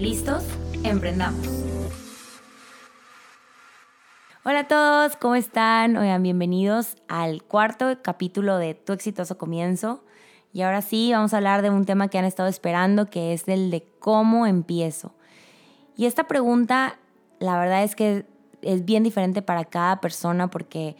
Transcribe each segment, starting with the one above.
¿Listos? Emprendamos. Hola a todos, ¿cómo están? Oigan, bienvenidos al cuarto capítulo de Tu exitoso comienzo. Y ahora sí, vamos a hablar de un tema que han estado esperando, que es el de cómo empiezo. Y esta pregunta, la verdad es que es bien diferente para cada persona porque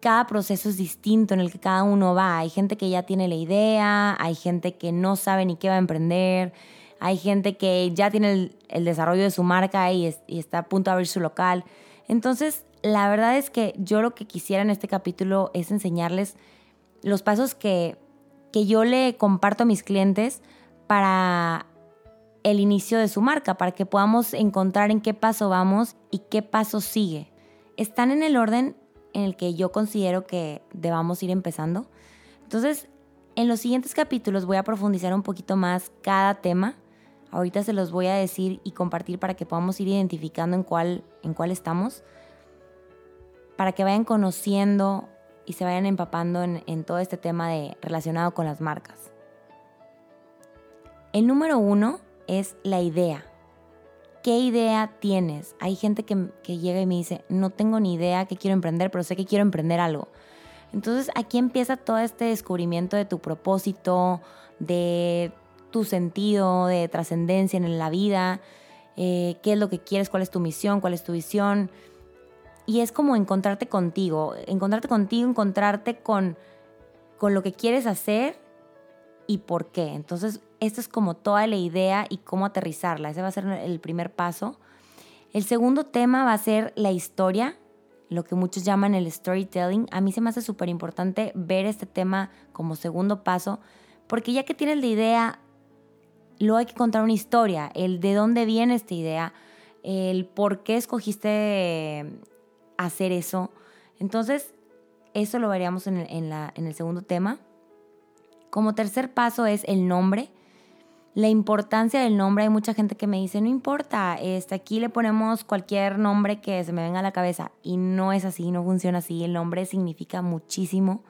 cada proceso es distinto en el que cada uno va. Hay gente que ya tiene la idea, hay gente que no sabe ni qué va a emprender hay gente que ya tiene el, desarrollo de su marca y, está a punto de abrir su local. Entonces, la verdad es que yo lo que quisiera en este capítulo es enseñarles los pasos que, que yo le comparto a mis clientes para el inicio de su marca, para que podamos encontrar en qué paso vamos y qué paso sigue. Están en el orden en el que yo considero que debamos ir empezando. Entonces, en los siguientes capítulos voy a profundizar un poquito más cada tema Ahorita se los voy a decir y compartir para que podamos ir identificando en cuál, en cuál estamos, para que vayan conociendo y se vayan empapando en, todo este tema de, relacionado con las marcas. El número uno es la idea. ¿Qué idea tienes? Hay gente que, que llega y me dice, no tengo ni idea que quiero emprender, pero sé que quiero emprender algo. Entonces aquí empieza todo este descubrimiento de tu propósito, de tu sentido de trascendencia en la vida, eh, qué es lo que quieres, cuál es tu misión, cuál es tu visión. Y es como encontrarte contigo, encontrarte contigo, encontrarte con, con lo que quieres hacer y por qué. Entonces, esto es como toda la idea y cómo aterrizarla. Ese va a ser el primer paso. El segundo tema va a ser la historia, lo que muchos llaman el storytelling. A mí se me hace súper importante ver este tema como segundo paso, porque ya que tienes la idea luego hay que contar una historia, el de dónde viene esta idea, el por qué escogiste hacer eso. Entonces, eso lo veríamos en el, segundo tema. Como tercer paso es el nombre. La importancia del nombre, hay mucha gente que me dice, no importa, este, aquí le ponemos cualquier nombre que se me venga a la cabeza. Y no es así, no funciona así. El nombre significa muchísimo,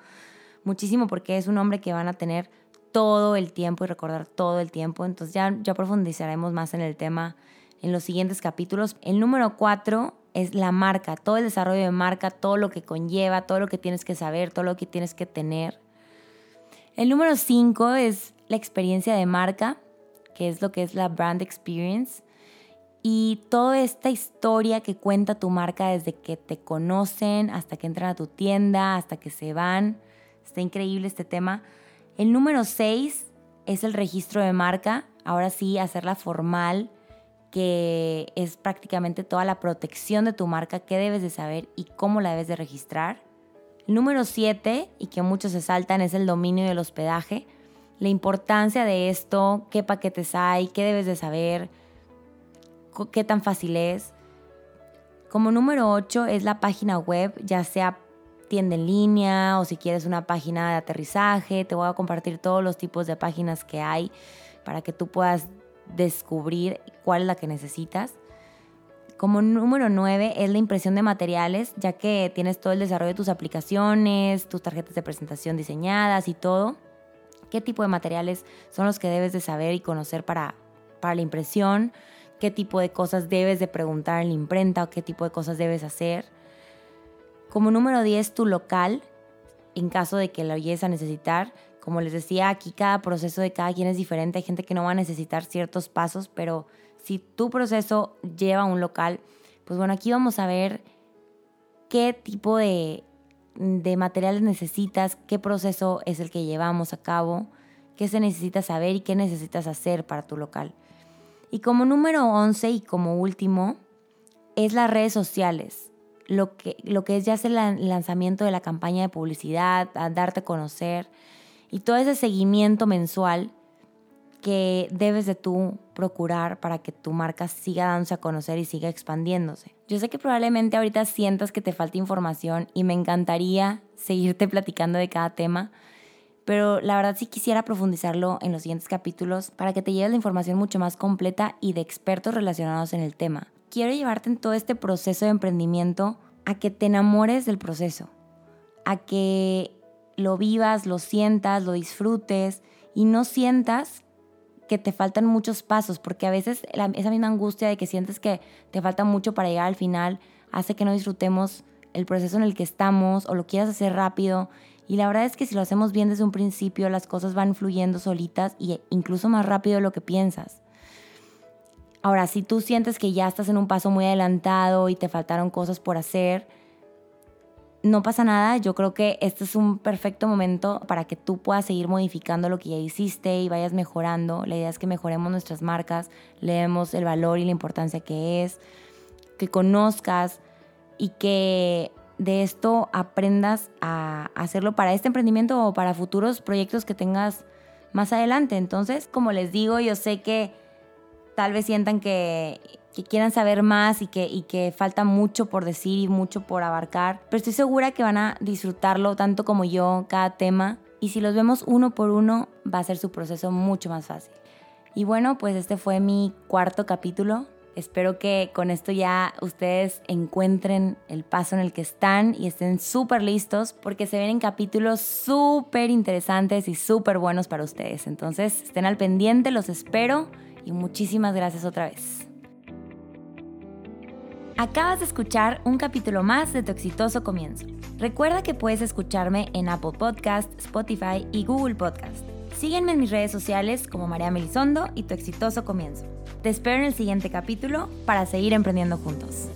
muchísimo porque es un nombre que van a tener todo el tiempo y recordar todo el tiempo. Entonces ya, ya profundizaremos más en el tema en los siguientes capítulos. El número cuatro es la marca, todo el desarrollo de marca, todo lo que conlleva, todo lo que tienes que saber, todo lo que tienes que tener. El número cinco es la experiencia de marca, que es lo que es la brand experience. Y toda esta historia que cuenta tu marca desde que te conocen hasta que entran a tu tienda, hasta que se van. Está increíble este tema. El número 6 es el registro de marca. Ahora sí, hacerla formal, que es prácticamente toda la protección de tu marca, qué debes de saber y cómo la debes de registrar. El número 7, y que muchos se saltan, es el dominio del hospedaje. La importancia de esto, qué paquetes hay, qué debes de saber, qué tan fácil es. Como número 8 es la página web, ya sea tienda en línea o si quieres una página de aterrizaje. Te voy a compartir todos los tipos de páginas que hay para que tú puedas descubrir cuál es la que necesitas. Como número 9 es la impresión de materiales, ya que tienes todo el desarrollo de tus aplicaciones, tus tarjetas de presentación diseñadas y todo. ¿Qué tipo de materiales son los que debes de saber y conocer para, para la impresión? ¿Qué tipo de cosas debes de preguntar en la imprenta o qué tipo de cosas debes hacer? Como número 10, tu local, en caso de que lo llegues a necesitar. Como les decía, aquí cada proceso de cada quien es diferente. Hay gente que no va a necesitar ciertos pasos, pero si tu proceso lleva un local, pues bueno, aquí vamos a ver qué tipo de, de materiales necesitas, qué proceso es el que llevamos a cabo, qué se necesita saber y qué necesitas hacer para tu local. Y como número 11 y como último, es las redes sociales lo que, lo que es ya el lanzamiento de la campaña de publicidad, a darte a conocer y todo ese seguimiento mensual que debes de tú procurar para que tu marca siga dándose a conocer y siga expandiéndose. Yo sé que probablemente ahorita sientas que te falta información y me encantaría seguirte platicando de cada tema, pero la verdad sí quisiera profundizarlo en los siguientes capítulos para que te lleves la información mucho más completa y de expertos relacionados en el tema. Quiero llevarte en todo este proceso de emprendimiento a que te enamores del proceso, a que lo vivas, lo sientas, lo disfrutes y no sientas que te faltan muchos pasos, porque a veces esa misma angustia de que sientes que te falta mucho para llegar al final hace que no disfrutemos el proceso en el que estamos o lo quieras hacer rápido. Y la verdad es que si lo hacemos bien desde un principio, las cosas van fluyendo solitas e incluso más rápido de lo que piensas. Ahora, si tú sientes que ya estás en un paso muy adelantado y te faltaron cosas por hacer, no pasa nada, yo creo que este es un perfecto momento para que tú puedas seguir modificando lo que ya hiciste y vayas mejorando. La idea es que mejoremos nuestras marcas, leemos el valor y la importancia que es, que conozcas y que de esto aprendas a hacerlo para este emprendimiento o para futuros proyectos que tengas más adelante. Entonces, como les digo, yo sé que tal vez sientan que que quieran saber más y que, y falta mucho por decir y mucho por abarcar, pero estoy segura que van a disfrutarlo tanto como yo, cada tema, y si los vemos uno por uno, va a ser su proceso mucho más fácil. Y bueno, pues este fue mi cuarto capítulo. Espero que con esto ya ustedes encuentren el paso en el que están y estén súper listos porque se vienen capítulos súper interesantes y súper buenos para ustedes. Entonces estén al pendiente, los espero y muchísimas gracias otra vez. Acabas de escuchar un capítulo más de Tu exitoso comienzo. Recuerda que puedes escucharme en Apple Podcast, Spotify y Google Podcast. Sígueme en mis redes sociales como María Melisondo y Tu exitoso comienzo. Te espero en el siguiente capítulo para seguir emprendiendo juntos.